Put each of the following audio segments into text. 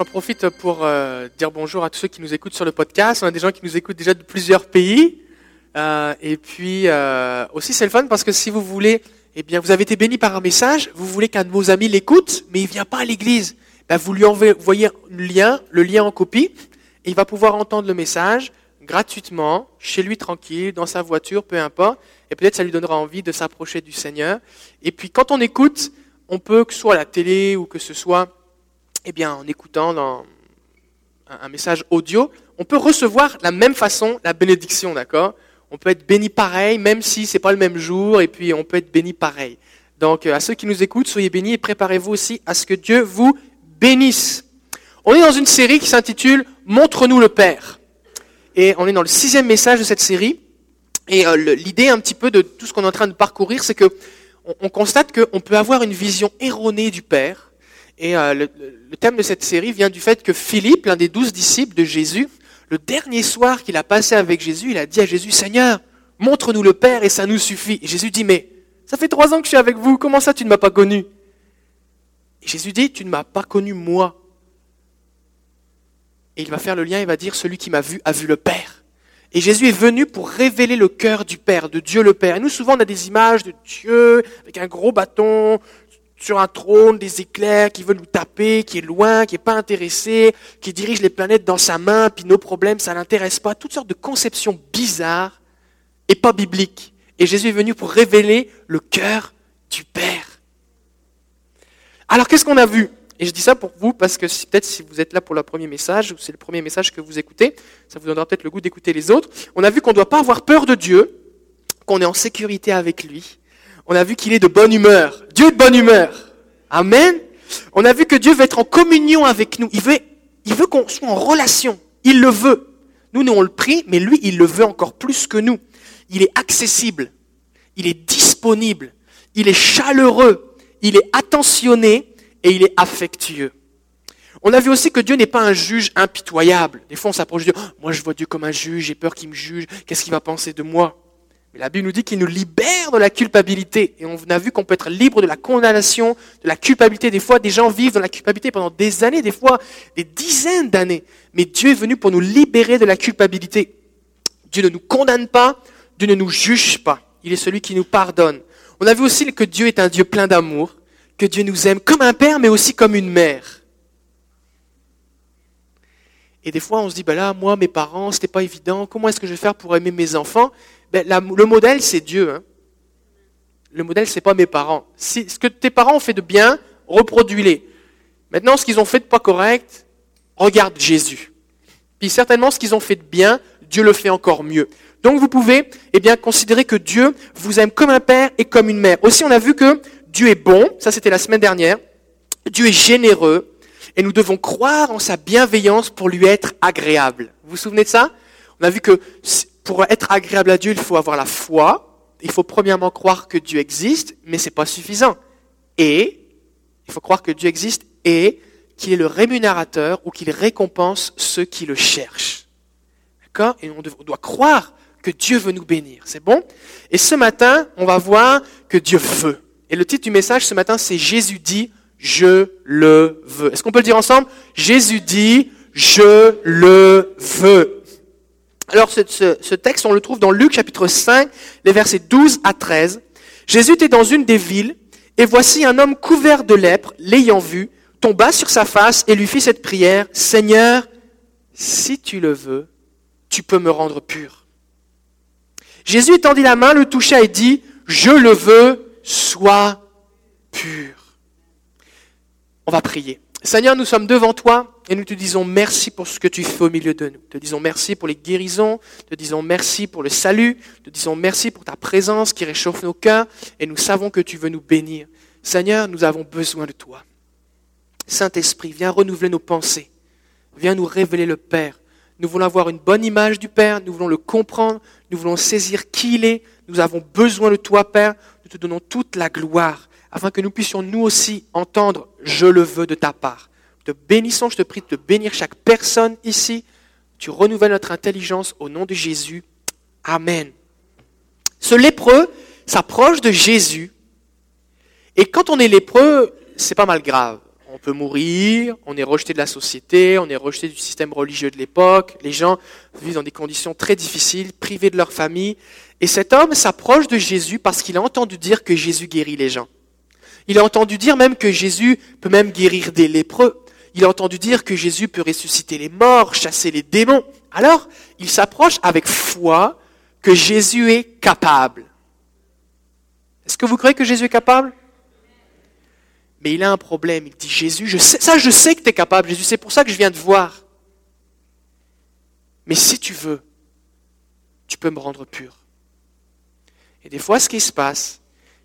J'en profite pour euh, dire bonjour à tous ceux qui nous écoutent sur le podcast. On a des gens qui nous écoutent déjà de plusieurs pays. Euh, et puis euh, aussi c'est le fun parce que si vous voulez, eh bien vous avez été béni par un message, vous voulez qu'un de vos amis l'écoute, mais il vient pas à l'église. Ben, vous lui envoyez le lien, le lien en copie, et il va pouvoir entendre le message gratuitement, chez lui tranquille, dans sa voiture, peu importe. Et peut-être ça lui donnera envie de s'approcher du Seigneur. Et puis quand on écoute, on peut que ce soit à la télé ou que ce soit eh bien, en écoutant un message audio, on peut recevoir la même façon la bénédiction, d'accord? On peut être béni pareil, même si c'est pas le même jour, et puis on peut être béni pareil. Donc, euh, à ceux qui nous écoutent, soyez bénis et préparez-vous aussi à ce que Dieu vous bénisse. On est dans une série qui s'intitule Montre-nous le Père. Et on est dans le sixième message de cette série. Et euh, l'idée un petit peu de tout ce qu'on est en train de parcourir, c'est que on constate qu'on peut avoir une vision erronée du Père et euh, le, thème de cette série vient du fait que Philippe, l'un des douze disciples de Jésus, le dernier soir qu'il a passé avec Jésus, il a dit à Jésus, Seigneur, montre-nous le Père et ça nous suffit. Et Jésus dit, mais ça fait trois ans que je suis avec vous, comment ça tu ne m'as pas connu? Et Jésus dit, tu ne m'as pas connu moi. Et il va faire le lien, il va dire, celui qui m'a vu a vu le Père. Et Jésus est venu pour révéler le cœur du Père, de Dieu le Père. Et nous, souvent, on a des images de Dieu avec un gros bâton, sur un trône, des éclairs, qui veut nous taper, qui est loin, qui n'est pas intéressé, qui dirige les planètes dans sa main, puis nos problèmes, ça l'intéresse pas. Toutes sortes de conceptions bizarres et pas bibliques. Et Jésus est venu pour révéler le cœur du Père. Alors qu'est-ce qu'on a vu? Et je dis ça pour vous parce que peut-être si vous êtes là pour le premier message, ou c'est le premier message que vous écoutez, ça vous donnera peut-être le goût d'écouter les autres. On a vu qu'on ne doit pas avoir peur de Dieu, qu'on est en sécurité avec lui, on a vu qu'il est de bonne humeur. Dieu de bonne humeur. Amen. On a vu que Dieu veut être en communion avec nous. Il veut, il veut qu'on soit en relation. Il le veut. Nous, nous, on le prie, mais lui, il le veut encore plus que nous. Il est accessible. Il est disponible. Il est chaleureux. Il est attentionné et il est affectueux. On a vu aussi que Dieu n'est pas un juge impitoyable. Des fois, on s'approche de Dieu. Oh, moi, je vois Dieu comme un juge. J'ai peur qu'il me juge. Qu'est-ce qu'il va penser de moi? Mais la Bible nous dit qu'il nous libère de la culpabilité. Et on a vu qu'on peut être libre de la condamnation, de la culpabilité. Des fois, des gens vivent dans la culpabilité pendant des années, des fois des dizaines d'années. Mais Dieu est venu pour nous libérer de la culpabilité. Dieu ne nous condamne pas, Dieu ne nous juge pas. Il est celui qui nous pardonne. On a vu aussi que Dieu est un Dieu plein d'amour, que Dieu nous aime comme un père, mais aussi comme une mère. Et des fois, on se dit, ben là, moi, mes parents, c'était pas évident. Comment est-ce que je vais faire pour aimer mes enfants? Ben, le modèle, c'est Dieu. Hein. Le modèle, c'est pas mes parents. Si, ce que tes parents ont fait de bien, reproduis-les. Maintenant, ce qu'ils ont fait de pas correct, regarde Jésus. Puis certainement, ce qu'ils ont fait de bien, Dieu le fait encore mieux. Donc vous pouvez eh bien, considérer que Dieu vous aime comme un père et comme une mère. Aussi, on a vu que Dieu est bon, ça c'était la semaine dernière. Dieu est généreux et nous devons croire en sa bienveillance pour lui être agréable. Vous vous souvenez de ça? On a vu que pour être agréable à Dieu, il faut avoir la foi. Il faut premièrement croire que Dieu existe, mais c'est pas suffisant. Et il faut croire que Dieu existe et qu'il est le rémunérateur ou qu'il récompense ceux qui le cherchent. D'accord? Et on doit croire que Dieu veut nous bénir. C'est bon? Et ce matin, on va voir que Dieu veut. Et le titre du message ce matin, c'est Jésus dit, je le veux. Est-ce qu'on peut le dire ensemble? Jésus dit, je le veux. Alors ce, texte, on le trouve dans Luc chapitre 5, les versets 12 à 13. Jésus était dans une des villes, et voici un homme couvert de lèpre, l'ayant vu, tomba sur sa face et lui fit cette prière, Seigneur, si tu le veux, tu peux me rendre pur. Jésus étendit la main, le toucha et dit, Je le veux, sois pur. On va prier. Seigneur, nous sommes devant toi et nous te disons merci pour ce que tu fais au milieu de nous. Te disons merci pour les guérisons, te disons merci pour le salut, te disons merci pour ta présence qui réchauffe nos cœurs et nous savons que tu veux nous bénir. Seigneur, nous avons besoin de toi. Saint-Esprit, viens renouveler nos pensées. Viens nous révéler le Père. Nous voulons avoir une bonne image du Père, nous voulons le comprendre, nous voulons saisir qui il est. Nous avons besoin de toi, Père. Nous te donnons toute la gloire afin que nous puissions nous aussi entendre je le veux de ta part. Te bénissons, je te prie de te bénir chaque personne ici. Tu renouvelles notre intelligence au nom de Jésus. Amen. Ce lépreux s'approche de Jésus. Et quand on est lépreux, c'est pas mal grave. on peut mourir, on est rejeté de la société, on est rejeté du système religieux de l'époque, les gens vivent dans des conditions très difficiles, privés de leur famille. Et cet homme s'approche de Jésus parce qu'il a entendu dire que Jésus guérit les gens. Il a entendu dire même que Jésus peut même guérir des lépreux. Il a entendu dire que Jésus peut ressusciter les morts, chasser les démons. Alors, il s'approche avec foi que Jésus est capable. Est-ce que vous croyez que Jésus est capable? Mais il a un problème. Il dit, Jésus, ça je sais que tu es capable, Jésus, c'est pour ça que je viens te voir. Mais si tu veux, tu peux me rendre pur. Et des fois, ce qui se passe,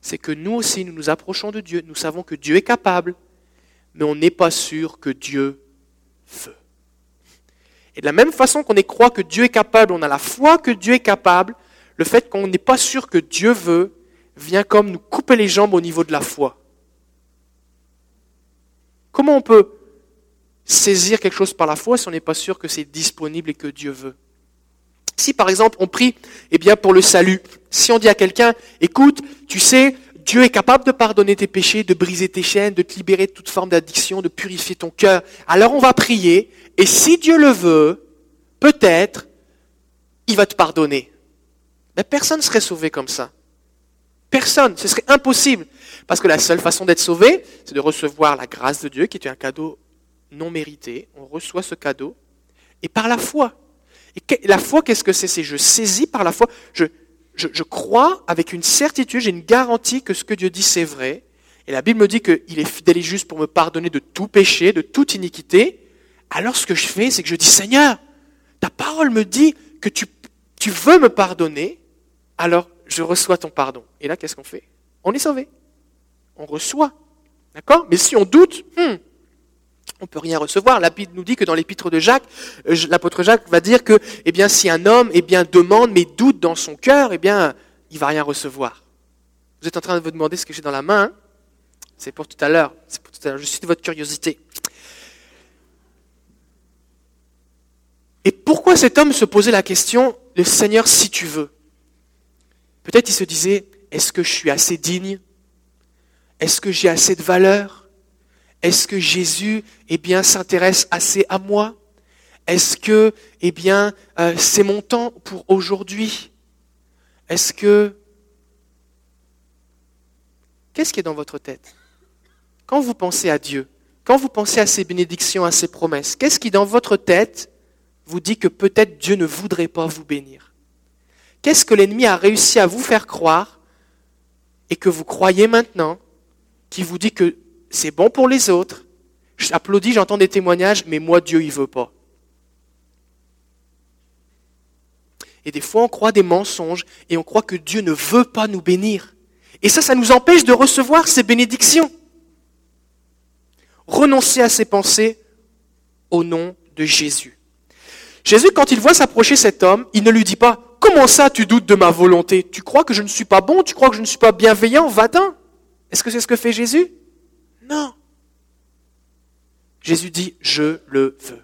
c'est que nous aussi, nous nous approchons de Dieu, nous savons que Dieu est capable, mais on n'est pas sûr que Dieu veut. Et de la même façon qu'on croit que Dieu est capable, on a la foi que Dieu est capable, le fait qu'on n'est pas sûr que Dieu veut vient comme nous couper les jambes au niveau de la foi. Comment on peut saisir quelque chose par la foi si on n'est pas sûr que c'est disponible et que Dieu veut? Si par exemple on prie eh bien pour le salut, si on dit à quelqu'un écoute, tu sais, Dieu est capable de pardonner tes péchés, de briser tes chaînes, de te libérer de toute forme d'addiction, de purifier ton cœur. Alors on va prier, et si Dieu le veut, peut-être, il va te pardonner. Mais personne ne serait sauvé comme ça. Personne, ce serait impossible. Parce que la seule façon d'être sauvé, c'est de recevoir la grâce de Dieu, qui est un cadeau non mérité. On reçoit ce cadeau, et par la foi. Et la foi, qu'est-ce que c'est? C'est je saisis par la foi, je, je, crois avec une certitude, j'ai une garantie que ce que Dieu dit, c'est vrai. Et la Bible me dit qu'il est fidèle et juste pour me pardonner de tout péché, de toute iniquité. Alors ce que je fais, c'est que je dis, Seigneur, ta parole me dit que tu, tu veux me pardonner, alors je reçois ton pardon. Et là, qu'est-ce qu'on fait? On est sauvé. On reçoit. D'accord? Mais si on doute, hmm, on peut rien recevoir. La Bible nous dit que dans l'épître de Jacques, euh, l'apôtre Jacques va dire que, eh bien, si un homme, eh bien, demande mais doute dans son cœur, eh bien, il va rien recevoir. Vous êtes en train de vous demander ce que j'ai dans la main. Hein c'est pour tout à l'heure. C'est pour tout à l'heure. Je suis de votre curiosité. Et pourquoi cet homme se posait la question, le Seigneur, si tu veux? Peut-être il se disait, est-ce que je suis assez digne? Est-ce que j'ai assez de valeur? Est-ce que Jésus, eh s'intéresse assez à moi? Est-ce que, eh euh, c'est mon temps pour aujourd'hui? Est-ce que... Qu'est-ce qui est dans votre tête? Quand vous pensez à Dieu, quand vous pensez à ses bénédictions, à ses promesses, qu'est-ce qui dans votre tête vous dit que peut-être Dieu ne voudrait pas vous bénir? Qu'est-ce que l'ennemi a réussi à vous faire croire et que vous croyez maintenant, qui vous dit que c'est bon pour les autres. J'applaudis, j'entends des témoignages, mais moi, Dieu, il veut pas. Et des fois, on croit des mensonges et on croit que Dieu ne veut pas nous bénir. Et ça, ça nous empêche de recevoir ces bénédictions. Renoncer à ses pensées au nom de Jésus. Jésus, quand il voit s'approcher cet homme, il ne lui dit pas, Comment ça tu doutes de ma volonté? Tu crois que je ne suis pas bon? Tu crois que je ne suis pas bienveillant? Va-t'en. Est-ce que c'est ce que fait Jésus? Non. Jésus dit, je le veux.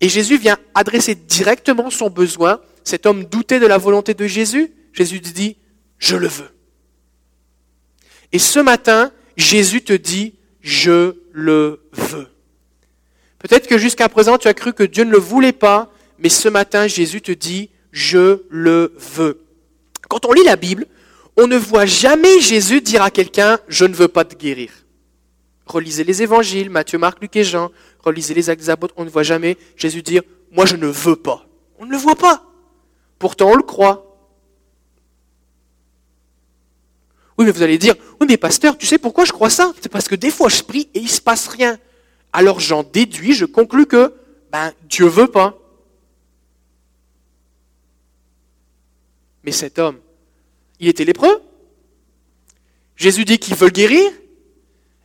Et Jésus vient adresser directement son besoin. Cet homme doutait de la volonté de Jésus. Jésus dit, je le veux. Et ce matin, Jésus te dit, je le veux. Peut-être que jusqu'à présent, tu as cru que Dieu ne le voulait pas, mais ce matin, Jésus te dit, je le veux. Quand on lit la Bible, on ne voit jamais Jésus dire à quelqu'un, je ne veux pas te guérir. Relisez les évangiles, Matthieu, Marc, Luc et Jean. Relisez les actes des apôtres. On ne voit jamais Jésus dire Moi, je ne veux pas. On ne le voit pas. Pourtant, on le croit. Oui, mais vous allez dire Oui, mais pasteur, tu sais pourquoi je crois ça? C'est parce que des fois, je prie et il ne se passe rien. Alors j'en déduis, je conclus que ben, Dieu veut pas. Mais cet homme, il était lépreux. Jésus dit qu'il veut guérir.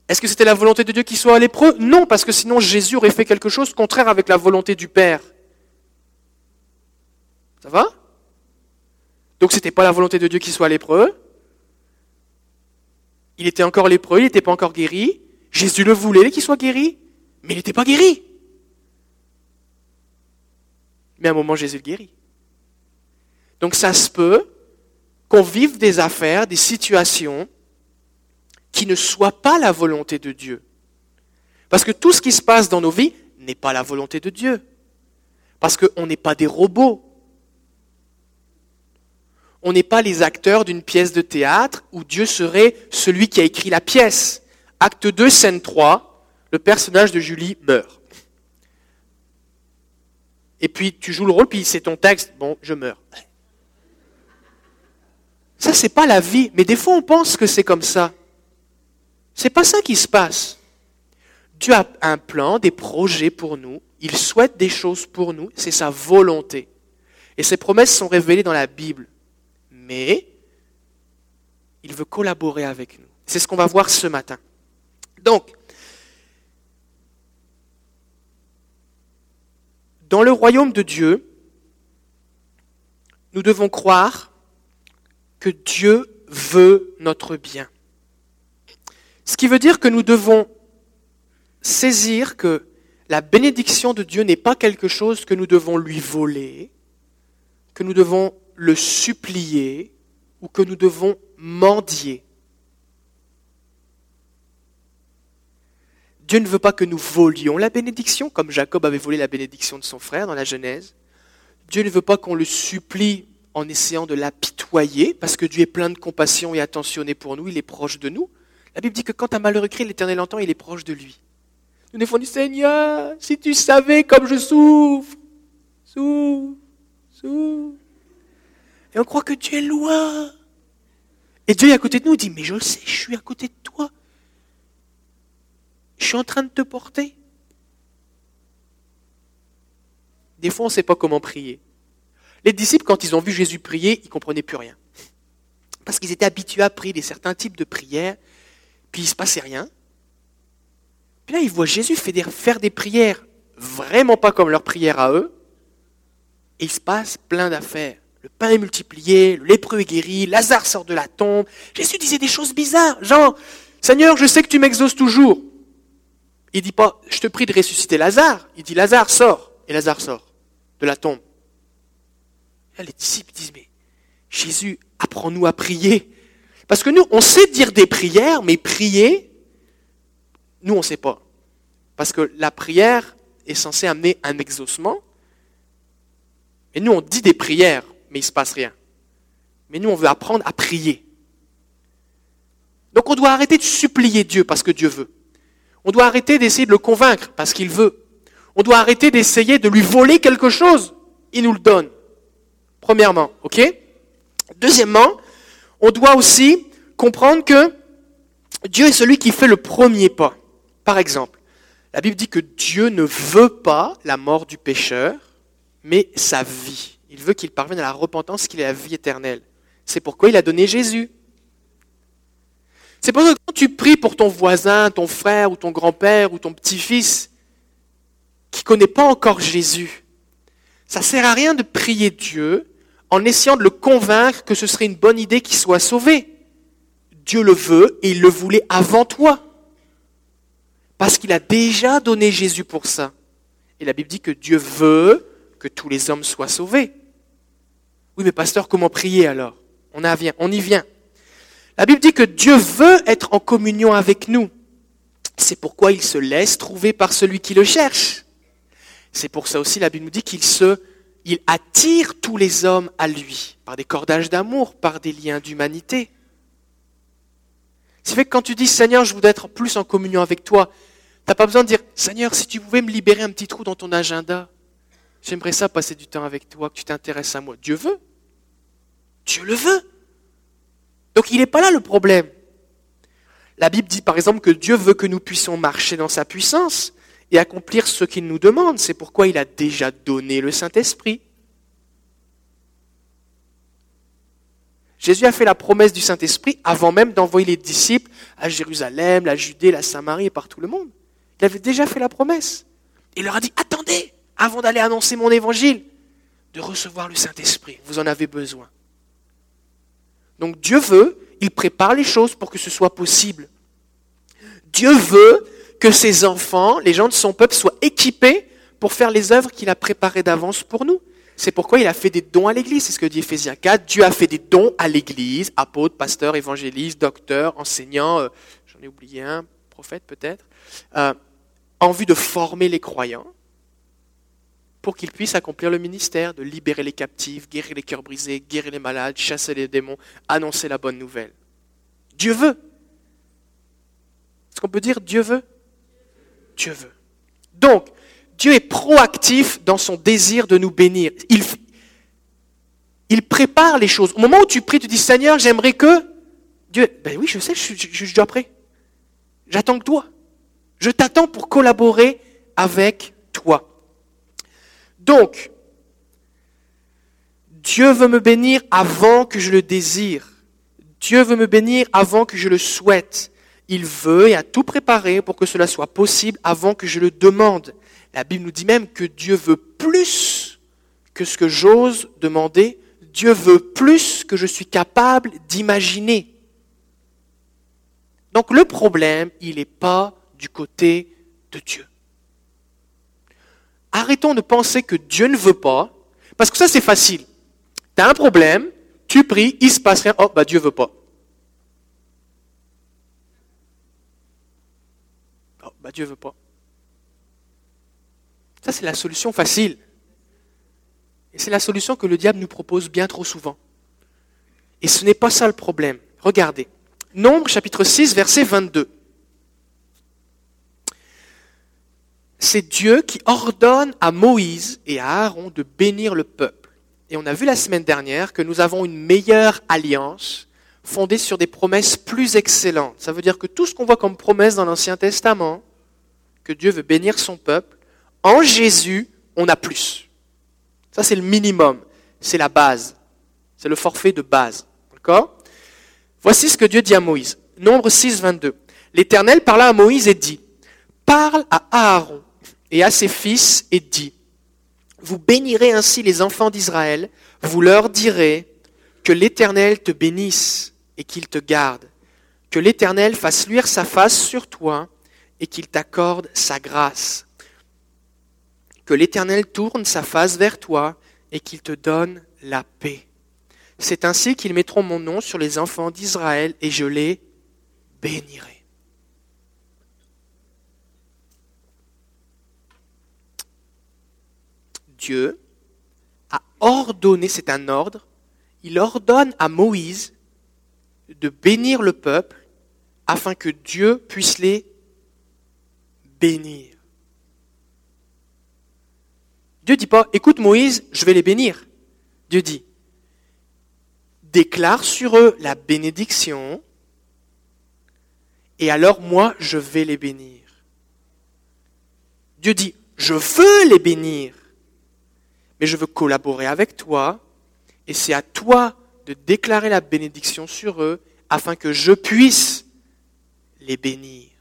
Est-ce que c'était la volonté de Dieu qu'il soit lépreux Non, parce que sinon Jésus aurait fait quelque chose contraire avec la volonté du Père. Ça va? Donc ce n'était pas la volonté de Dieu qu'il soit lépreux. Il était encore lépreux, il n'était pas encore guéri. Jésus le voulait qu'il soit guéri, mais il n'était pas guéri. Mais à un moment, Jésus le guérit. Donc ça se peut qu'on vive des affaires, des situations qui ne soit pas la volonté de Dieu. Parce que tout ce qui se passe dans nos vies n'est pas la volonté de Dieu. Parce qu'on n'est pas des robots. On n'est pas les acteurs d'une pièce de théâtre où Dieu serait celui qui a écrit la pièce. Acte 2, scène 3, le personnage de Julie meurt. Et puis tu joues le rôle, puis c'est ton texte, bon, je meurs. Ça, c'est pas la vie. Mais des fois, on pense que c'est comme ça. C'est pas ça qui se passe. Dieu a un plan, des projets pour nous. Il souhaite des choses pour nous. C'est sa volonté. Et ses promesses sont révélées dans la Bible. Mais il veut collaborer avec nous. C'est ce qu'on va voir ce matin. Donc, dans le royaume de Dieu, nous devons croire que Dieu veut notre bien. Ce qui veut dire que nous devons saisir que la bénédiction de Dieu n'est pas quelque chose que nous devons lui voler, que nous devons le supplier ou que nous devons mendier. Dieu ne veut pas que nous volions la bénédiction, comme Jacob avait volé la bénédiction de son frère dans la Genèse. Dieu ne veut pas qu'on le supplie en essayant de l'apitoyer, parce que Dieu est plein de compassion et attentionné pour nous, il est proche de nous. La Bible dit que quand un malheureux crie, l'Éternel entend, il est proche de lui. Nous défendons du Seigneur, si tu savais comme je souffre, souffre, souffre. Et on croit que Dieu est loin. Et Dieu est à côté de nous, il dit, mais je le sais, je suis à côté de toi. Je suis en train de te porter. Des fois, on ne sait pas comment prier. Les disciples, quand ils ont vu Jésus prier, ils ne comprenaient plus rien. Parce qu'ils étaient habitués à prier des certains types de prières, puis il ne se passait rien. Puis là, ils voient Jésus faire des prières vraiment pas comme leurs prières à eux, et il se passe plein d'affaires. Le pain est multiplié, le lépreux est guéri, Lazare sort de la tombe. Jésus disait des choses bizarres, genre, Seigneur, je sais que tu m'exauces toujours. Il dit pas, je te prie de ressusciter Lazare. Il dit, Lazare sort. Et Lazare sort de la tombe les disciples disent, mais Jésus, apprends-nous à prier. Parce que nous, on sait dire des prières, mais prier, nous, on ne sait pas. Parce que la prière est censée amener un exaucement. Et nous, on dit des prières, mais il ne se passe rien. Mais nous, on veut apprendre à prier. Donc on doit arrêter de supplier Dieu parce que Dieu veut. On doit arrêter d'essayer de le convaincre parce qu'il veut. On doit arrêter d'essayer de lui voler quelque chose. Il nous le donne. Premièrement, ok? Deuxièmement, on doit aussi comprendre que Dieu est celui qui fait le premier pas. Par exemple, la Bible dit que Dieu ne veut pas la mort du pécheur, mais sa vie. Il veut qu'il parvienne à la repentance, qu'il ait la vie éternelle. C'est pourquoi il a donné Jésus. C'est pour ça que quand tu pries pour ton voisin, ton frère ou ton grand-père ou ton petit-fils qui ne connaît pas encore Jésus, ça ne sert à rien de prier Dieu en essayant de le convaincre que ce serait une bonne idée qu'il soit sauvé. Dieu le veut et il le voulait avant toi. Parce qu'il a déjà donné Jésus pour ça. Et la Bible dit que Dieu veut que tous les hommes soient sauvés. Oui, mais pasteur, comment prier alors? On, on y vient. La Bible dit que Dieu veut être en communion avec nous. C'est pourquoi il se laisse trouver par celui qui le cherche. C'est pour ça aussi la Bible nous dit qu'il se il attire tous les hommes à lui, par des cordages d'amour, par des liens d'humanité. C'est fait que quand tu dis Seigneur, je voudrais être plus en communion avec toi, tu n'as pas besoin de dire Seigneur, si tu pouvais me libérer un petit trou dans ton agenda, j'aimerais ça passer du temps avec toi, que tu t'intéresses à moi. Dieu veut. Dieu le veut. Donc il n'est pas là le problème. La Bible dit par exemple que Dieu veut que nous puissions marcher dans sa puissance et accomplir ce qu'il nous demande. C'est pourquoi il a déjà donné le Saint-Esprit. Jésus a fait la promesse du Saint-Esprit avant même d'envoyer les disciples à Jérusalem, la Judée, la Samarie et par tout le monde. Il avait déjà fait la promesse. Il leur a dit, attendez, avant d'aller annoncer mon évangile, de recevoir le Saint-Esprit. Vous en avez besoin. Donc Dieu veut, il prépare les choses pour que ce soit possible. Dieu veut que ses enfants, les gens de son peuple, soient équipés pour faire les œuvres qu'il a préparées d'avance pour nous. C'est pourquoi il a fait des dons à l'Église. C'est ce que dit Ephésiens 4. Dieu a fait des dons à l'Église, apôtres, pasteurs, évangélistes, docteurs, enseignants, euh, j'en ai oublié un, prophète peut-être. Euh, en vue de former les croyants pour qu'ils puissent accomplir le ministère, de libérer les captifs, guérir les cœurs brisés, guérir les malades, chasser les démons, annoncer la bonne nouvelle. Dieu veut. Est-ce qu'on peut dire Dieu veut? Donc, Dieu est proactif dans son désir de nous bénir. Il, prépare les choses. Au moment où tu pries, tu dis Seigneur, j'aimerais que Dieu. Ben oui, je sais, je suis déjà prêt. J'attends que toi. Je t'attends pour collaborer avec toi. Donc, Dieu veut me bénir avant que je le désire. Dieu veut me bénir avant que je le souhaite. Il veut et a tout préparé pour que cela soit possible avant que je le demande. La Bible nous dit même que Dieu veut plus que ce que j'ose demander. Dieu veut plus que je suis capable d'imaginer. Donc le problème, il n'est pas du côté de Dieu. Arrêtons de penser que Dieu ne veut pas, parce que ça c'est facile. Tu as un problème, tu pries, il se passe rien, oh bah Dieu veut pas. Bah Dieu veut pas. Ça c'est la solution facile. Et c'est la solution que le diable nous propose bien trop souvent. Et ce n'est pas ça le problème. Regardez. Nombre chapitre 6 verset 22. c'est Dieu qui ordonne à Moïse et à Aaron de bénir le peuple. Et on a vu la semaine dernière que nous avons une meilleure alliance fondée sur des promesses plus excellentes. Ça veut dire que tout ce qu'on voit comme promesse dans l'Ancien Testament, que Dieu veut bénir son peuple, en Jésus, on a plus. Ça, c'est le minimum. C'est la base. C'est le forfait de base. D'accord? Voici ce que Dieu dit à Moïse. Nombre 6, 22. L'Éternel parla à Moïse et dit, Parle à Aaron et à ses fils et dit, Vous bénirez ainsi les enfants d'Israël, vous leur direz, que l'Éternel te bénisse et qu'il te garde, que l'Éternel fasse luire sa face sur toi et qu'il t'accorde sa grâce, que l'Éternel tourne sa face vers toi et qu'il te donne la paix. C'est ainsi qu'ils mettront mon nom sur les enfants d'Israël et je les bénirai. Dieu a ordonné, c'est un ordre, il ordonne à Moïse de bénir le peuple afin que Dieu puisse les Dieu dit pas, écoute Moïse, je vais les bénir. Dieu dit, déclare sur eux la bénédiction, et alors moi, je vais les bénir. Dieu dit, je veux les bénir, mais je veux collaborer avec toi, et c'est à toi de déclarer la bénédiction sur eux afin que je puisse les bénir.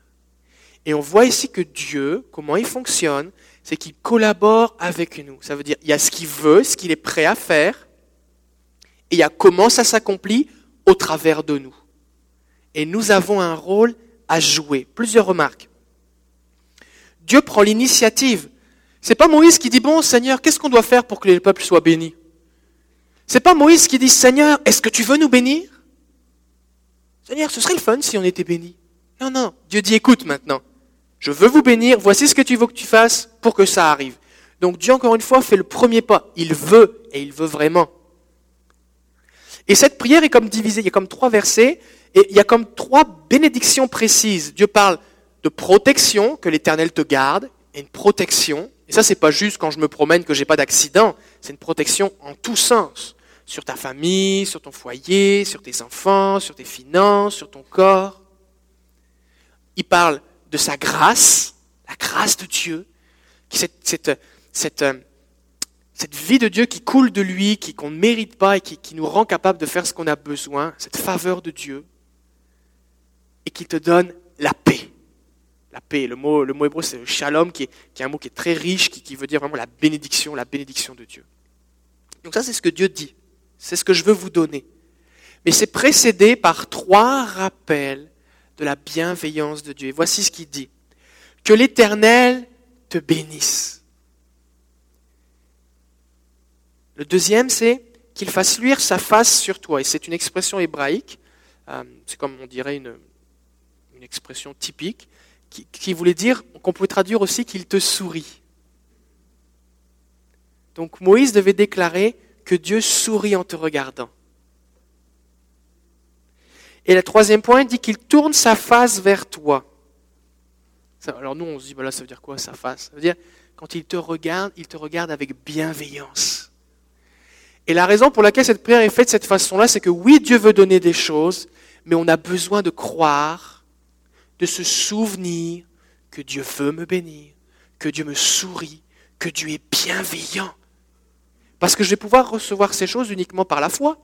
Et on voit ici que Dieu, comment il fonctionne, c'est qu'il collabore avec nous. Ça veut dire, il y a ce qu'il veut, ce qu'il est prêt à faire, et il y a comment ça s'accomplit au travers de nous. Et nous avons un rôle à jouer. Plusieurs remarques. Dieu prend l'initiative c'est pas Moïse qui dit, bon Seigneur, qu'est-ce qu'on doit faire pour que le peuple soit béni C'est pas Moïse qui dit, Seigneur, est-ce que tu veux nous bénir? Seigneur, ce serait le fun si on était béni. Non, non, Dieu dit, écoute maintenant, je veux vous bénir, voici ce que tu veux que tu fasses pour que ça arrive. Donc Dieu, encore une fois, fait le premier pas. Il veut, et il veut vraiment. Et cette prière est comme divisée, il y a comme trois versets, et il y a comme trois bénédictions précises. Dieu parle de protection, que l'Éternel te garde, et une protection, et ça, c'est pas juste quand je me promène que j'ai pas d'accident. C'est une protection en tous sens. Sur ta famille, sur ton foyer, sur tes enfants, sur tes finances, sur ton corps. Il parle de sa grâce, la grâce de Dieu, cette, cette, cette, euh, cette vie de Dieu qui coule de lui, qui, qu'on ne mérite pas et qui, nous rend capable de faire ce qu'on a besoin, cette faveur de Dieu, et qui te donne la paix la paix. Le mot, le mot hébreu, c'est le shalom, qui est, un mot qui est très riche, qui, veut dire vraiment la bénédiction, la bénédiction de Dieu. Donc ça, c'est ce que Dieu dit. C'est ce que je veux vous donner. Mais c'est précédé par trois rappels de la bienveillance de Dieu. Et voici ce qu'il dit. Que l'Éternel te bénisse. Le deuxième, c'est qu'il fasse luire sa face sur toi. Et c'est une expression hébraïque. Euh, c'est comme on dirait une, une expression typique qui, voulait dire, qu'on pouvait traduire aussi qu'il te sourit. Donc Moïse devait déclarer que Dieu sourit en te regardant. Et le troisième point dit qu'il tourne sa face vers toi. Alors nous, on se dit, voilà, ça veut dire quoi sa face? Ça veut dire, quand il te regarde, il te regarde avec bienveillance. Et la raison pour laquelle cette prière est faite de cette façon-là, c'est que oui, Dieu veut donner des choses, mais on a besoin de croire, de se souvenir que Dieu veut me bénir, que Dieu me sourit, que Dieu est bienveillant. Parce que je vais pouvoir recevoir ces choses uniquement par la foi.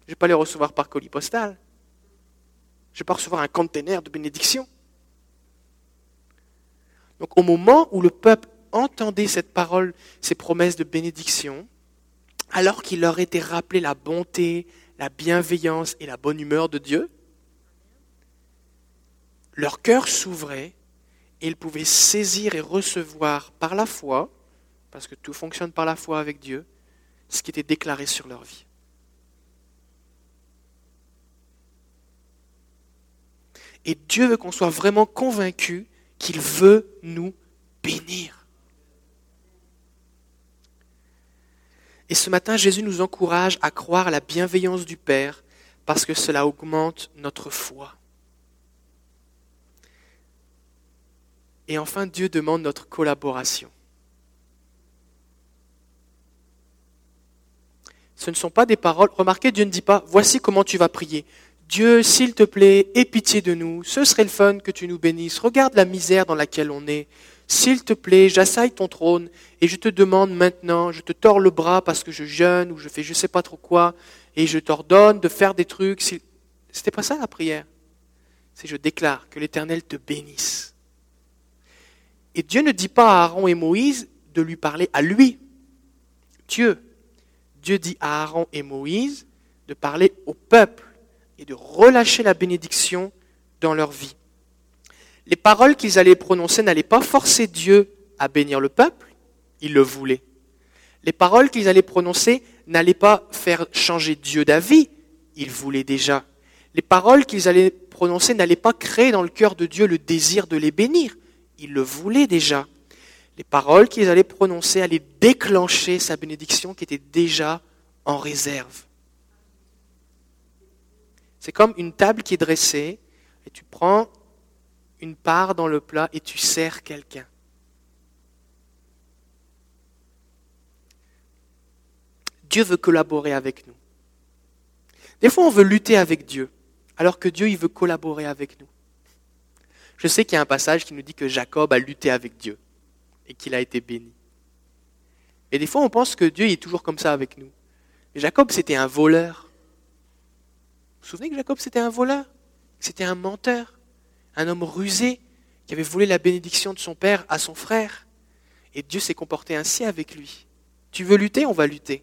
Je ne vais pas les recevoir par colis postal. Je vais pas recevoir un conteneur de bénédiction. Donc au moment où le peuple entendait cette parole, ces promesses de bénédiction, alors qu'il leur était rappelé la bonté, la bienveillance et la bonne humeur de Dieu, leur cœur s'ouvrait et ils pouvaient saisir et recevoir par la foi, parce que tout fonctionne par la foi avec Dieu, ce qui était déclaré sur leur vie. Et Dieu veut qu'on soit vraiment convaincu qu'il veut nous bénir. Et ce matin, Jésus nous encourage à croire à la bienveillance du Père parce que cela augmente notre foi. Et enfin, Dieu demande notre collaboration. Ce ne sont pas des paroles. Remarquez, Dieu ne dit pas, voici comment tu vas prier. Dieu, s'il te plaît, aie pitié de nous. Ce serait le fun que tu nous bénisses. Regarde la misère dans laquelle on est. S'il te plaît, j'assaille ton trône et je te demande maintenant, je te tords le bras parce que je jeûne ou je fais je sais pas trop quoi et je t'ordonne de faire des trucs. C'était pas ça la prière? C'est je déclare que l'Éternel te bénisse. Et Dieu ne dit pas à Aaron et Moïse de lui parler à lui. Dieu. Dieu dit à Aaron et Moïse de parler au peuple et de relâcher la bénédiction dans leur vie les paroles qu'ils allaient prononcer n'allaient pas forcer Dieu à bénir le peuple, il le voulait. Les paroles qu'ils allaient prononcer n'allaient pas faire changer Dieu d'avis, il voulait déjà. Les paroles qu'ils allaient prononcer n'allaient pas créer dans le cœur de Dieu le désir de les bénir, il le voulait déjà. Les paroles qu'ils allaient prononcer allaient déclencher sa bénédiction qui était déjà en réserve. C'est comme une table qui est dressée, et tu prends une part dans le plat et tu sers quelqu'un. Dieu veut collaborer avec nous. Des fois, on veut lutter avec Dieu, alors que Dieu, il veut collaborer avec nous. Je sais qu'il y a un passage qui nous dit que Jacob a lutté avec Dieu et qu'il a été béni. Et des fois, on pense que Dieu est toujours comme ça avec nous. Mais Jacob, c'était un voleur. Vous souvenez que Jacob, c'était un voleur? C'était un menteur un homme rusé qui avait volé la bénédiction de son père à son frère. Et Dieu s'est comporté ainsi avec lui. Tu veux lutter, on va lutter.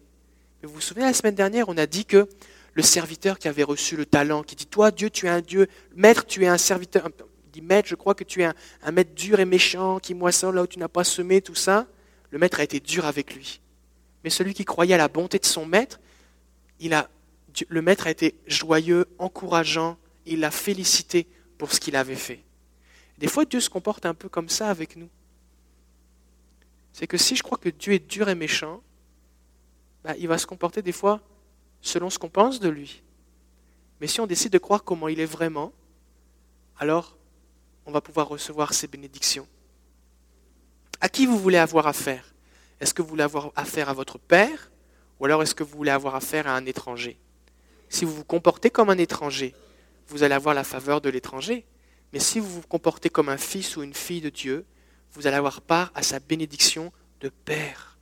Mais vous vous souvenez, la semaine dernière, on a dit que le serviteur qui avait reçu le talent, qui dit, toi, Dieu, tu es un Dieu, maître, tu es un serviteur, il dit, maître, je crois que tu es un, maître dur et méchant, qui moissonne là où tu n'as pas semé, tout ça. Le maître a été dur avec lui. Mais celui qui croyait à la bonté de son maître, il a, le maître a été joyeux, encourageant, il l'a félicité pour ce qu'il avait fait. Des fois, Dieu se comporte un peu comme ça avec nous. C'est que si je crois que Dieu est dur et méchant, bah, il va se comporter des fois selon ce qu'on pense de lui. Mais si on décide de croire comment il est vraiment, alors on va pouvoir recevoir ses bénédictions. À qui vous voulez avoir affaire? Est-ce que vous voulez avoir affaire à votre Père ou alors est-ce que vous voulez avoir affaire à un étranger? Si vous vous comportez comme un étranger, vous allez avoir la faveur de l'étranger. Mais si vous vous comportez comme un fils ou une fille de Dieu, vous allez avoir part à sa bénédiction de Père.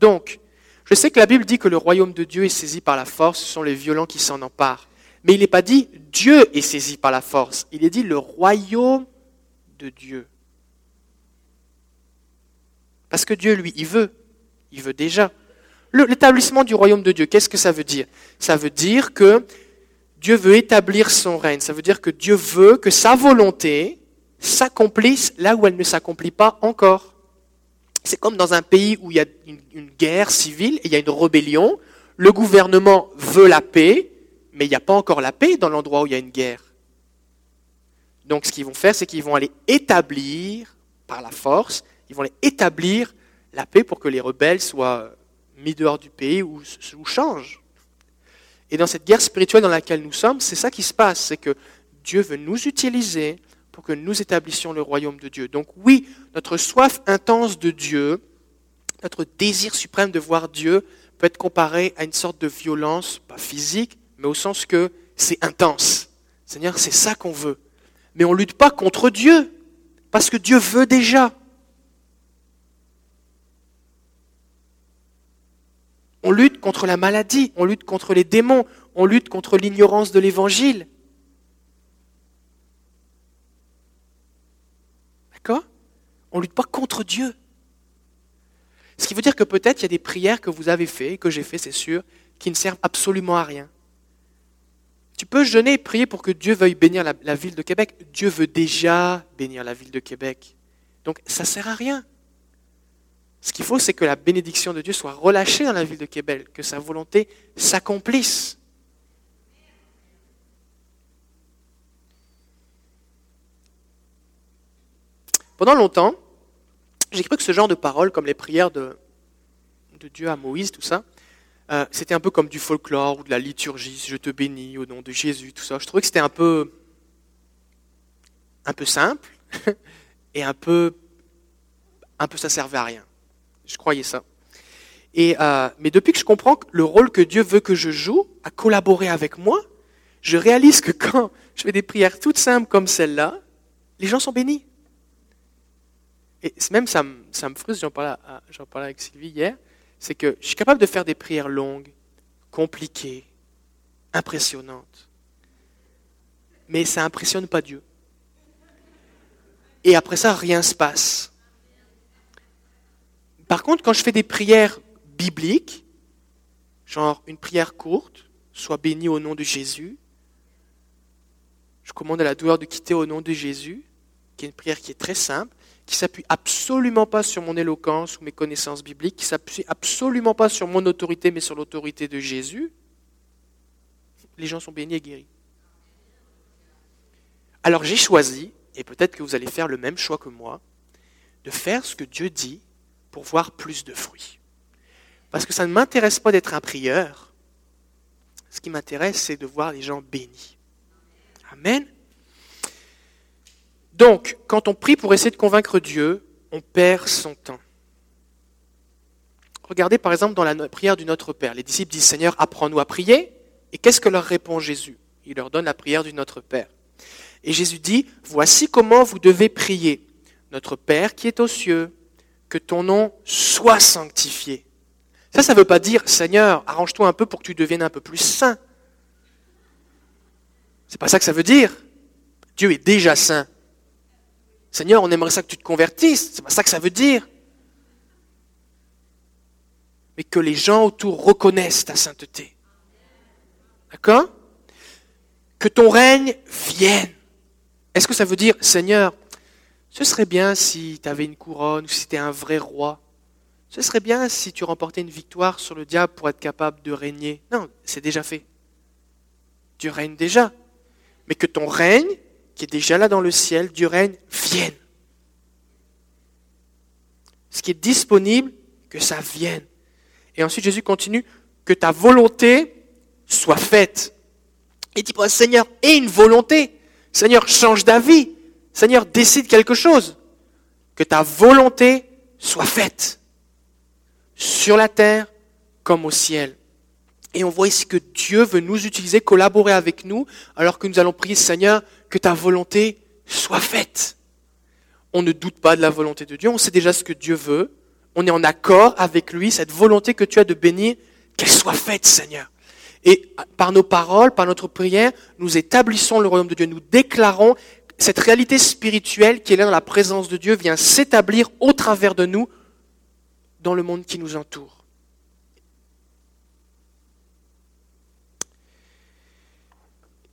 Donc, je sais que la Bible dit que le royaume de Dieu est saisi par la force, ce sont les violents qui s'en emparent. Mais il n'est pas dit Dieu est saisi par la force, il est dit le royaume de Dieu. Parce que Dieu, lui, il veut, il veut déjà. L'établissement du royaume de Dieu, qu'est-ce que ça veut dire? Ça veut dire que Dieu veut établir son règne. Ça veut dire que Dieu veut que sa volonté s'accomplisse là où elle ne s'accomplit pas encore. C'est comme dans un pays où il y a une, guerre civile et il y a une rébellion. Le gouvernement veut la paix, mais il n'y a pas encore la paix dans l'endroit où il y a une guerre. Donc ce qu'ils vont faire, c'est qu'ils vont aller établir, par la force, ils vont aller établir la paix pour que les rebelles soient mis dehors du pays ou, ou changent. Et dans cette guerre spirituelle dans laquelle nous sommes, c'est ça qui se passe, c'est que Dieu veut nous utiliser pour que nous établissions le royaume de Dieu. Donc oui, notre soif intense de Dieu, notre désir suprême de voir Dieu peut être comparé à une sorte de violence, pas physique, mais au sens que c'est intense. Seigneur, c'est ça qu'on veut. Mais on ne lutte pas contre Dieu, parce que Dieu veut déjà. On lutte contre la maladie, on lutte contre les démons, on lutte contre l'ignorance de l'Évangile. D'accord? On ne lutte pas contre Dieu. Ce qui veut dire que peut-être il y a des prières que vous avez faites, que j'ai fait, c'est sûr, qui ne servent absolument à rien. Tu peux jeûner et prier pour que Dieu veuille bénir la, la, ville de Québec. Dieu veut déjà bénir la ville de Québec. Donc ça ne sert à rien. Ce qu'il faut, c'est que la bénédiction de Dieu soit relâchée dans la ville de Québec, que sa volonté s'accomplisse. Pendant longtemps, j'ai cru que ce genre de paroles, comme les prières de, Dieu à Moïse, tout ça, euh, c'était un peu comme du folklore ou de la liturgie, je te bénis au nom de Jésus, tout ça. Je trouvais que c'était un peu, un peu simple et un peu, un peu ça servait à rien. Je croyais ça. Et, euh, mais depuis que je comprends le rôle que Dieu veut que je joue, à collaborer avec moi, je réalise que quand je fais des prières toutes simples comme celle-là, les gens sont bénis. Et même ça me, ça me frustre, j'en parlais, parlais avec Sylvie hier, c'est que je suis capable de faire des prières longues, compliquées, impressionnantes. Mais ça impressionne pas Dieu. Et après ça, rien se passe. Par contre, quand je fais des prières bibliques, genre une prière courte, sois béni au nom de Jésus, je commande à la douleur de quitter au nom de Jésus, qui est une prière qui est très simple, qui s'appuie absolument pas sur mon éloquence ou mes connaissances bibliques, qui s'appuie absolument pas sur mon autorité, mais sur l'autorité de Jésus, les gens sont bénis et guéris. Alors j'ai choisi, et peut-être que vous allez faire le même choix que moi, de faire ce que Dieu dit pour voir plus de fruits. Parce que ça ne m'intéresse pas d'être un prieur. Ce qui m'intéresse, c'est de voir les gens bénis. Amen. Donc, quand on prie pour essayer de convaincre Dieu, on perd son temps. Regardez par exemple dans la prière du Notre Père. Les disciples disent Seigneur, apprends-nous à prier. Et qu'est-ce que leur répond Jésus? Il leur donne la prière du Notre Père. Et Jésus dit Voici comment vous devez prier. Notre Père qui est aux cieux, que ton nom soit sanctifié. Ça, ça ne veut pas dire, Seigneur, arrange-toi un peu pour que tu deviennes un peu plus saint. C'est pas ça que ça veut dire. Dieu est déjà saint. Seigneur, on aimerait ça que tu te convertisses. C'est pas ça que ça veut dire. Mais que les gens autour reconnaissent ta sainteté. D'accord? Que ton règne vienne. Est-ce que ça veut dire, Seigneur, ce serait bien si tu avais une couronne ou si tu étais un vrai roi. Ce serait bien si tu remportais une victoire sur le diable pour être capable de régner. Non, c'est déjà fait. Tu règnes déjà. Mais que ton règne, qui est déjà là dans le ciel, du règne, vienne. Ce qui est disponible, que ça vienne. Et ensuite Jésus continue, que ta volonté soit faite. Il dit, Seigneur, aie une volonté. Seigneur, change d'avis. Seigneur, décide quelque chose. Que ta volonté soit faite. Sur la terre comme au ciel. Et on voit ici que Dieu veut nous utiliser, collaborer avec nous, alors que nous allons prier, Seigneur, que ta volonté soit faite. On ne doute pas de la volonté de Dieu, on sait déjà ce que Dieu veut, on est en accord avec lui, cette volonté que tu as de bénir, qu'elle soit faite, Seigneur. Et par nos paroles, par notre prière, nous établissons le royaume de Dieu, nous déclarons cette réalité spirituelle qui est là dans la présence de Dieu vient s'établir au travers de nous dans le monde qui nous entoure.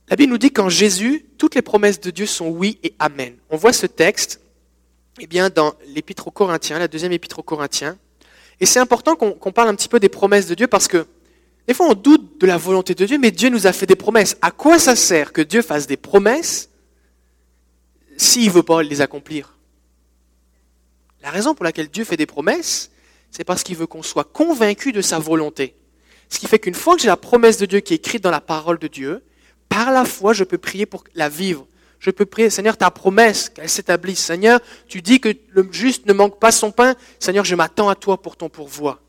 La Bible nous dit qu'en Jésus, toutes les promesses de Dieu sont oui et amen. On voit ce texte eh bien, dans l'épître aux Corinthiens, la deuxième épître aux Corinthiens. Et c'est important qu'on parle un petit peu des promesses de Dieu parce que des fois on doute de la volonté de Dieu, mais Dieu nous a fait des promesses. À quoi ça sert que Dieu fasse des promesses s'il ne veut pas les accomplir. La raison pour laquelle Dieu fait des promesses, c'est parce qu'il veut qu'on soit convaincu de sa volonté. Ce qui fait qu'une fois que j'ai la promesse de Dieu qui est écrite dans la parole de Dieu, par la foi, je peux prier pour la vivre. Je peux prier, Seigneur, ta promesse, qu'elle s'établisse. Seigneur, tu dis que le juste ne manque pas son pain. Seigneur, je m'attends à toi pour ton pourvoi.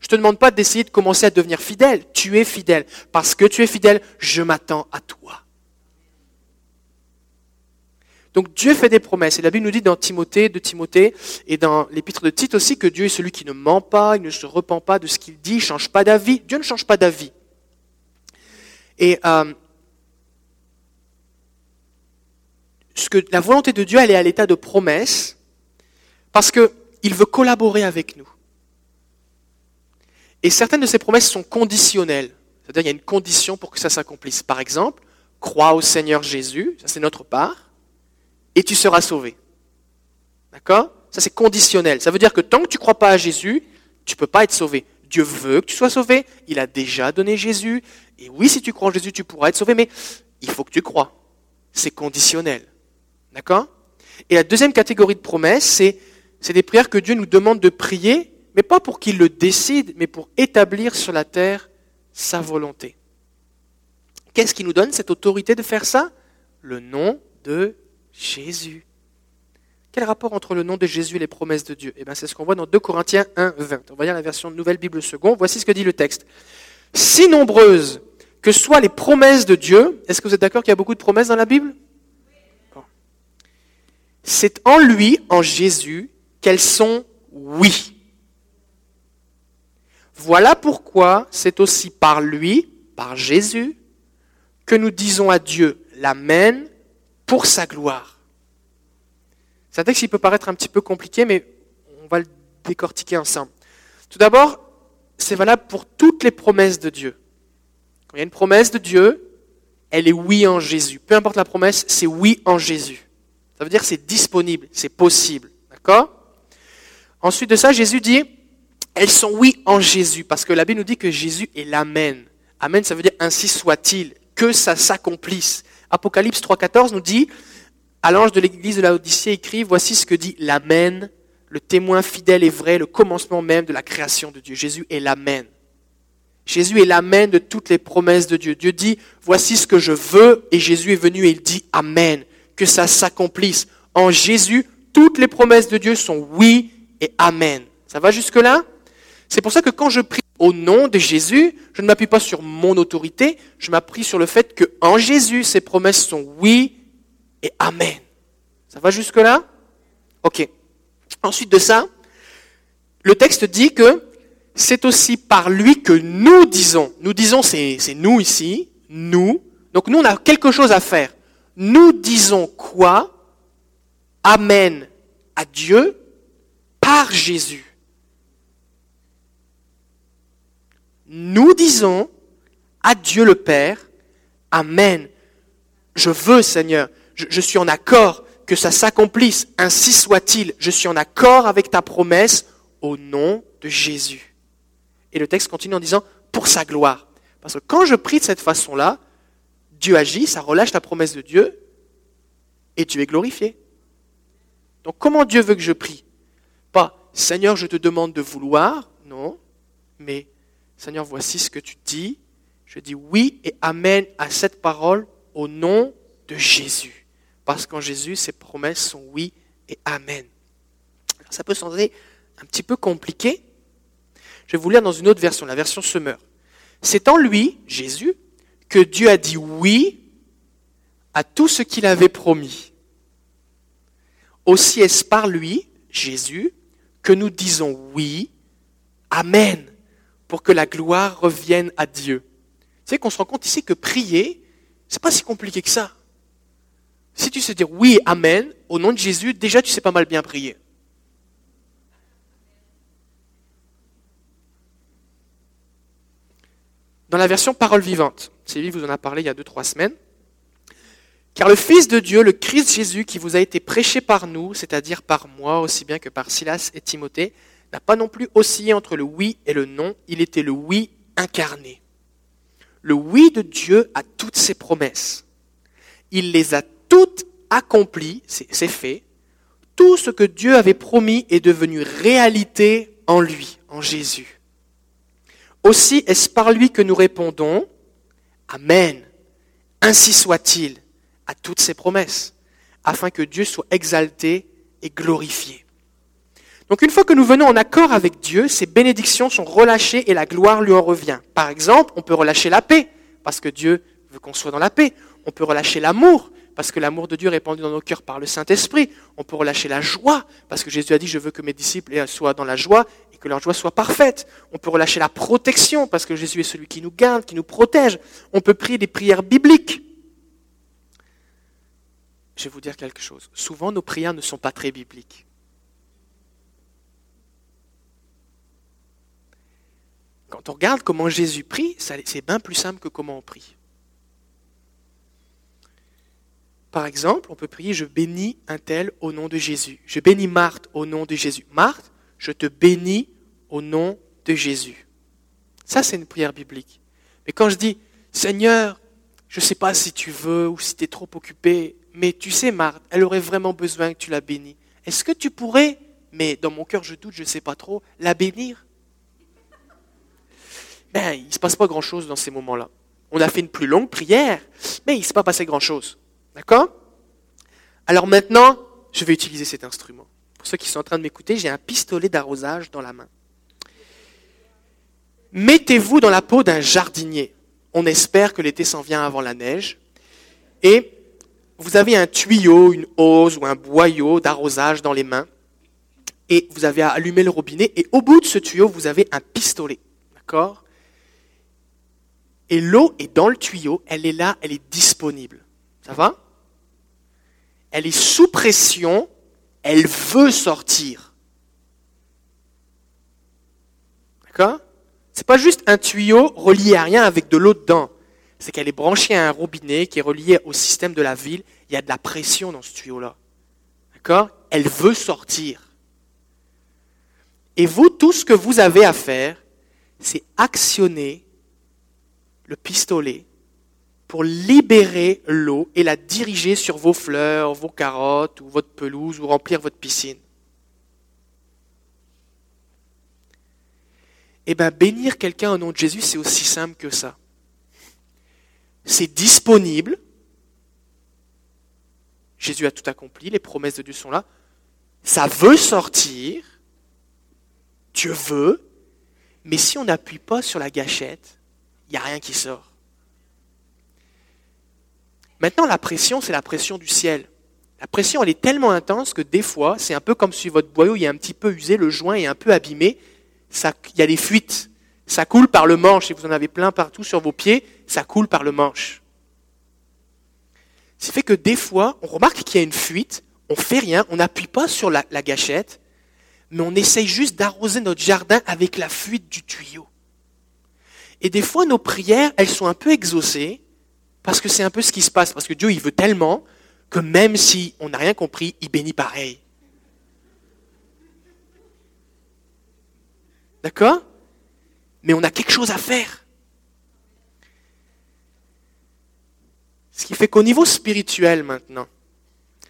Je ne te demande pas d'essayer de commencer à devenir fidèle. Tu es fidèle. Parce que tu es fidèle, je m'attends à toi. Donc Dieu fait des promesses. Et la Bible nous dit dans Timothée, de Timothée, et dans l'épître de Tite aussi, que Dieu est celui qui ne ment pas, il ne se repent pas de ce qu'il dit, il ne change pas d'avis. Dieu ne change pas d'avis. Et euh, ce que la volonté de Dieu, elle est à l'état de promesse, parce qu'il veut collaborer avec nous. Et certaines de ces promesses sont conditionnelles. C'est-à-dire, il y a une condition pour que ça s'accomplisse. Par exemple, crois au Seigneur Jésus, ça c'est notre part, et tu seras sauvé. D'accord? Ça c'est conditionnel. Ça veut dire que tant que tu ne crois pas à Jésus, tu ne peux pas être sauvé. Dieu veut que tu sois sauvé, il a déjà donné Jésus, et oui, si tu crois en Jésus, tu pourras être sauvé, mais il faut que tu crois. C'est conditionnel. D'accord? Et la deuxième catégorie de promesses, c'est, c'est des prières que Dieu nous demande de prier, mais pas pour qu'il le décide, mais pour établir sur la terre sa volonté. Qu'est-ce qui nous donne cette autorité de faire ça? Le nom de Jésus. Quel rapport entre le nom de Jésus et les promesses de Dieu? Eh bien, c'est ce qu'on voit dans 2 Corinthiens 1, 20. On va lire la version Nouvelle Bible Second. Voici ce que dit le texte. Si nombreuses que soient les promesses de Dieu, est-ce que vous êtes d'accord qu'il y a beaucoup de promesses dans la Bible? C'est en lui, en Jésus, qu'elles sont oui. Voilà pourquoi c'est aussi par lui, par Jésus, que nous disons à Dieu l'Amen pour sa gloire. C'est un texte qui peut paraître un petit peu compliqué, mais on va le décortiquer ensemble. Tout d'abord, c'est valable pour toutes les promesses de Dieu. Quand il y a une promesse de Dieu, elle est oui en Jésus. Peu importe la promesse, c'est oui en Jésus. Ça veut dire c'est disponible, c'est possible. D'accord? Ensuite de ça, Jésus dit, elles sont oui en Jésus, parce que la Bible nous dit que Jésus est l'Amen. Amen, ça veut dire ainsi soit-il, que ça s'accomplisse. Apocalypse 3.14 nous dit, à l'ange de l'église de la Odyssée écrit, voici ce que dit l'Amen, le témoin fidèle et vrai, le commencement même de la création de Dieu. Jésus est l'Amen. Jésus est l'Amen de toutes les promesses de Dieu. Dieu dit, voici ce que je veux, et Jésus est venu et il dit Amen, que ça s'accomplisse. En Jésus, toutes les promesses de Dieu sont oui et Amen. Ça va jusque-là? C'est pour ça que quand je prie au nom de Jésus, je ne m'appuie pas sur mon autorité, je m'appuie sur le fait que en Jésus, ces promesses sont oui et Amen. Ça va jusque-là? Ok. Ensuite de ça, le texte dit que c'est aussi par lui que nous disons. Nous disons, c'est nous ici, nous. Donc nous, on a quelque chose à faire. Nous disons quoi? Amen à Dieu par Jésus. Nous disons à Dieu le Père, Amen. Je veux, Seigneur, je, suis en accord que ça s'accomplisse, ainsi soit-il. Je suis en accord avec ta promesse au nom de Jésus. Et le texte continue en disant pour sa gloire. Parce que quand je prie de cette façon-là, Dieu agit, ça relâche la promesse de Dieu et tu es glorifié. Donc comment Dieu veut que je prie? Pas Seigneur, je te demande de vouloir, non, mais Seigneur, voici ce que tu dis. Je dis oui et amen à cette parole au nom de Jésus. Parce qu'en Jésus, ses promesses sont oui et amen. ça peut sembler un petit peu compliqué. Je vais vous lire dans une autre version, la version Semeur. C'est en lui, Jésus, que Dieu a dit oui à tout ce qu'il avait promis. Aussi est-ce par lui, Jésus, que nous disons oui, Amen, pour que la gloire revienne à Dieu. Savez qu'on se rend compte ici que prier, c'est pas si compliqué que ça. Si tu sais dire oui, Amen, au nom de Jésus, déjà tu sais pas mal bien prier. Dans la version parole vivante, Sylvie vous en a parlé il y a deux, trois semaines. Car le Fils de Dieu, le Christ Jésus, qui vous a été prêché par nous, c'est-à-dire par moi aussi bien que par Silas et Timothée, n'a pas non plus oscillé entre le oui et le non, il était le oui incarné. Le oui de Dieu à toutes ses promesses. Il les a toutes accompli, c'est fait. Tout ce que Dieu avait promis est devenu réalité en lui, en Jésus. Aussi est-ce par lui que nous répondons Amen. Ainsi soit-il à toutes ces promesses, afin que Dieu soit exalté et glorifié. Donc une fois que nous venons en accord avec Dieu, ces bénédictions sont relâchées et la gloire lui en revient. Par exemple, on peut relâcher la paix, parce que Dieu veut qu'on soit dans la paix. On peut relâcher l'amour, parce que l'amour de Dieu est répandu dans nos cœurs par le Saint-Esprit. On peut relâcher la joie, parce que Jésus a dit, je veux que mes disciples soient dans la joie et que leur joie soit parfaite. On peut relâcher la protection, parce que Jésus est celui qui nous garde, qui nous protège. On peut prier des prières bibliques. Je vais vous dire quelque chose. Souvent, nos prières ne sont pas très bibliques. Quand on regarde comment Jésus prie, c'est bien plus simple que comment on prie. Par exemple, on peut prier Je bénis un tel au nom de Jésus. Je bénis Marthe au nom de Jésus. Marthe, je te bénis au nom de Jésus. Ça, c'est une prière biblique. Mais quand je dis Seigneur, je ne sais pas si tu veux ou si tu es trop occupé, mais tu sais, Marthe, elle aurait vraiment besoin que tu la bénis. Est-ce que tu pourrais, mais dans mon cœur je doute, je ne sais pas trop, la bénir? Ben, il ne se passe pas grand-chose dans ces moments-là. On a fait une plus longue prière, mais il ne s'est pas passé grand-chose. D'accord? Alors maintenant, je vais utiliser cet instrument. Pour ceux qui sont en train de m'écouter, j'ai un pistolet d'arrosage dans la main. Mettez-vous dans la peau d'un jardinier. On espère que l'été s'en vient avant la neige. Et vous avez un tuyau, une hose ou un boyau d'arrosage dans les mains. Et vous avez allumé le robinet. Et au bout de ce tuyau, vous avez un pistolet. D'accord? Et l'eau est dans le tuyau. Elle est là, elle est disponible. Ça va? Elle est sous pression, elle veut sortir. D'accord? C'est pas juste un tuyau relié à rien avec de l'eau dedans. C'est qu'elle est branchée à un robinet qui est relié au système de la ville. Il y a de la pression dans ce tuyau-là. D'accord? Elle veut sortir. Et vous, tout ce que vous avez à faire, c'est actionner le pistolet pour libérer l'eau et la diriger sur vos fleurs, vos carottes ou votre pelouse ou remplir votre piscine. Eh bien, bénir quelqu'un au nom de Jésus, c'est aussi simple que ça. C'est disponible. Jésus a tout accompli, les promesses de Dieu sont là. Ça veut sortir. Dieu veut. Mais si on n'appuie pas sur la gâchette, il n'y a rien qui sort. Maintenant, la pression, c'est la pression du ciel. La pression, elle est tellement intense que des fois, c'est un peu comme si votre boyau est un petit peu usé, le joint est un peu abîmé, il y a des fuites. Ça coule par le manche, et vous en avez plein partout sur vos pieds, ça coule par le manche. Ce fait que des fois, on remarque qu'il y a une fuite, on fait rien, on n'appuie pas sur la gâchette, mais on essaye juste d'arroser notre jardin avec la fuite du tuyau. Et des fois, nos prières, elles sont un peu exaucées, parce que c'est un peu ce qui se passe, parce que Dieu, il veut tellement que même si on n'a rien compris, il bénit pareil. D'accord? Mais on a quelque chose à faire. Ce qui fait qu'au niveau spirituel maintenant,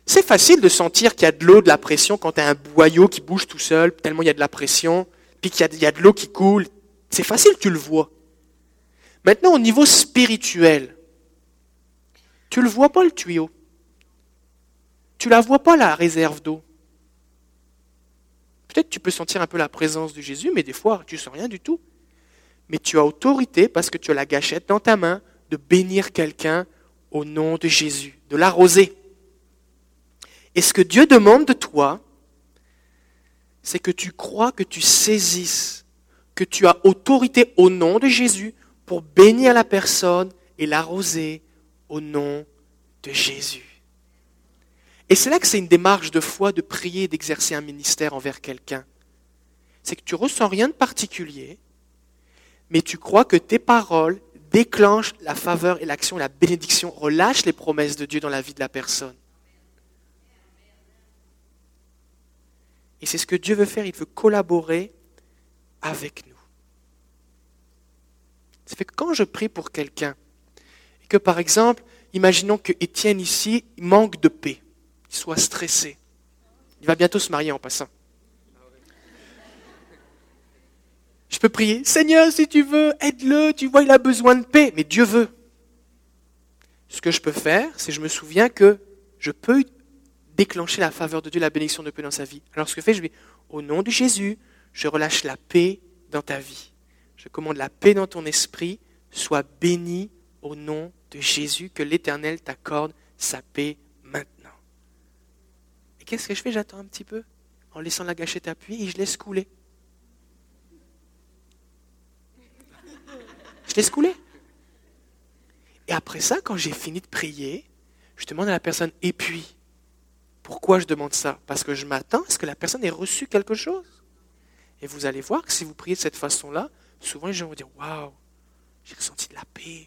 c'est facile de sentir qu'il y a de l'eau, de la pression quand tu as un boyau qui bouge tout seul, tellement il y a de la pression, puis qu'il y a de l'eau qui coule. C'est facile, tu le vois. Maintenant, au niveau spirituel, tu ne le vois pas le tuyau? Tu la vois pas la réserve d'eau? Peut-être tu peux sentir un peu la présence de Jésus, mais des fois tu ne sens rien du tout. Mais tu as autorité parce que tu as la gâchette dans ta main de bénir quelqu'un au nom de Jésus, de l'arroser. Et ce que Dieu demande de toi, c'est que tu crois, que tu saisisses, que tu as autorité au nom de Jésus pour bénir la personne et l'arroser au nom de Jésus. Et c'est là que c'est une démarche de foi de prier, d'exercer un ministère envers quelqu'un. C'est que tu ressens rien de particulier, mais tu crois que tes paroles déclenchent la faveur et l'action, la bénédiction, relâchent les promesses de Dieu dans la vie de la personne. Et c'est ce que Dieu veut faire, il veut collaborer avec nous. Ça fait que quand je prie pour quelqu'un, que par exemple, imaginons que Étienne ici manque de paix. soit stressé. Il va bientôt se marier en passant. Je peux prier, Seigneur, si tu veux, aide-le, tu vois, il a besoin de paix, mais Dieu veut. Ce que je peux faire, c'est je me souviens que je peux déclencher la faveur de Dieu, la bénédiction de paix dans sa vie. Alors ce que je fais, je vais, au nom de Jésus, je relâche la paix dans ta vie. Je commande la paix dans ton esprit, sois béni au nom de Jésus, que l'Éternel t'accorde sa paix maintenant. Et qu'est-ce que je fais? J'attends un petit peu, en laissant la gâchette appuyer, et je laisse couler. Je laisse couler. Et après ça, quand j'ai fini de prier, je demande à la personne, et puis, pourquoi je demande ça? Parce que je m'attends à ce que la personne ait reçu quelque chose. Et vous allez voir que si vous priez de cette façon-là, souvent les gens vont dire, waouh, j'ai ressenti de la paix,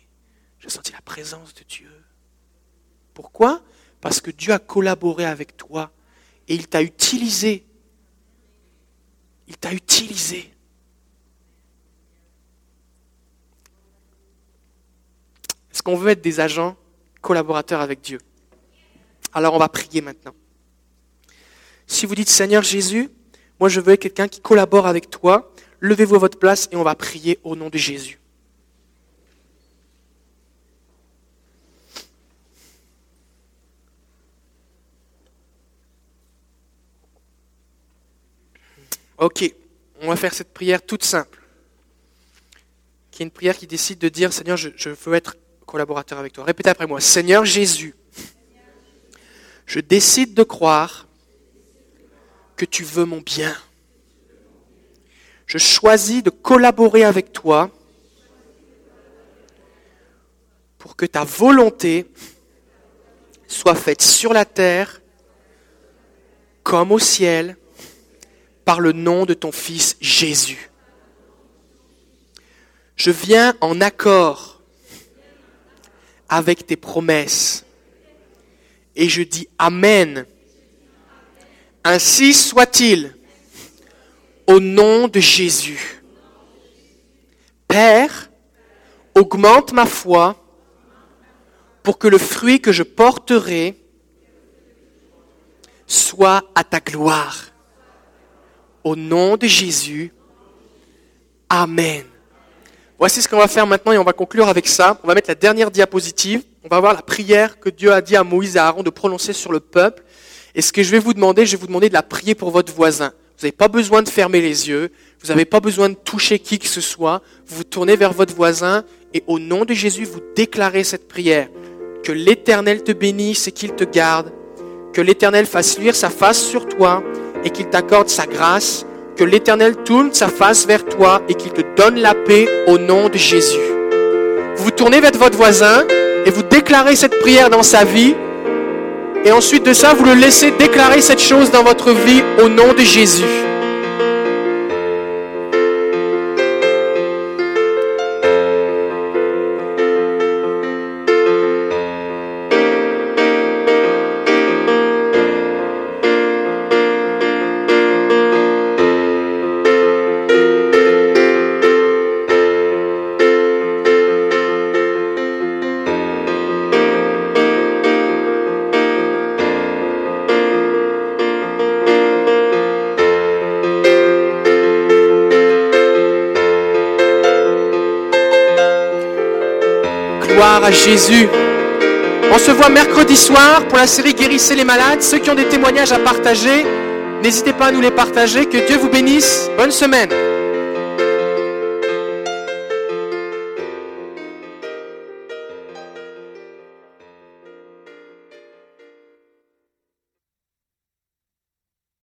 j'ai ressenti la présence de Dieu. Pourquoi? Parce que Dieu a collaboré avec toi et il t'a utilisé. Il t'a utilisé. Est-ce qu'on veut être des agents collaborateurs avec Dieu? Alors on va prier maintenant. Si vous dites Seigneur Jésus, moi je veux être quelqu'un qui collabore avec toi, levez-vous à votre place et on va prier au nom de Jésus. Ok, on va faire cette prière toute simple, qui est une prière qui décide de dire, Seigneur, je, veux être collaborateur avec toi. Répétez après moi, Seigneur Jésus, je décide de croire que tu veux mon bien. Je choisis de collaborer avec toi pour que ta volonté soit faite sur la terre comme au ciel par le nom de ton Fils Jésus. Je viens en accord avec tes promesses et je dis Amen. Ainsi soit-il au nom de Jésus. Père, augmente ma foi pour que le fruit que je porterai soit à ta gloire. Au nom de Jésus. Amen. Voici ce qu'on va faire maintenant et on va conclure avec ça. On va mettre la dernière diapositive. On va voir la prière que Dieu a dit à Moïse et à Aaron de prononcer sur le peuple. Et ce que je vais vous demander, je vais vous demander de la prier pour votre voisin. Vous n'avez pas besoin de fermer les yeux. Vous n'avez pas besoin de toucher qui que ce soit. Vous vous tournez vers votre voisin et au nom de Jésus, vous déclarez cette prière. Que l'Éternel te bénisse et qu'il te garde. Que l'Éternel fasse luire sa face sur toi et qu'il t'accorde sa grâce, que l'Éternel tourne sa face vers toi et qu'il te donne la paix au nom de Jésus. Vous vous tournez vers votre voisin et vous déclarez cette prière dans sa vie. Et ensuite de ça, vous le laissez déclarer cette chose dans votre vie au nom de Jésus. Jésus. On se voit mercredi soir pour la série Guérissez les malades. Ceux qui ont des témoignages à partager, n'hésitez pas à nous les partager. Que Dieu vous bénisse. Bonne semaine.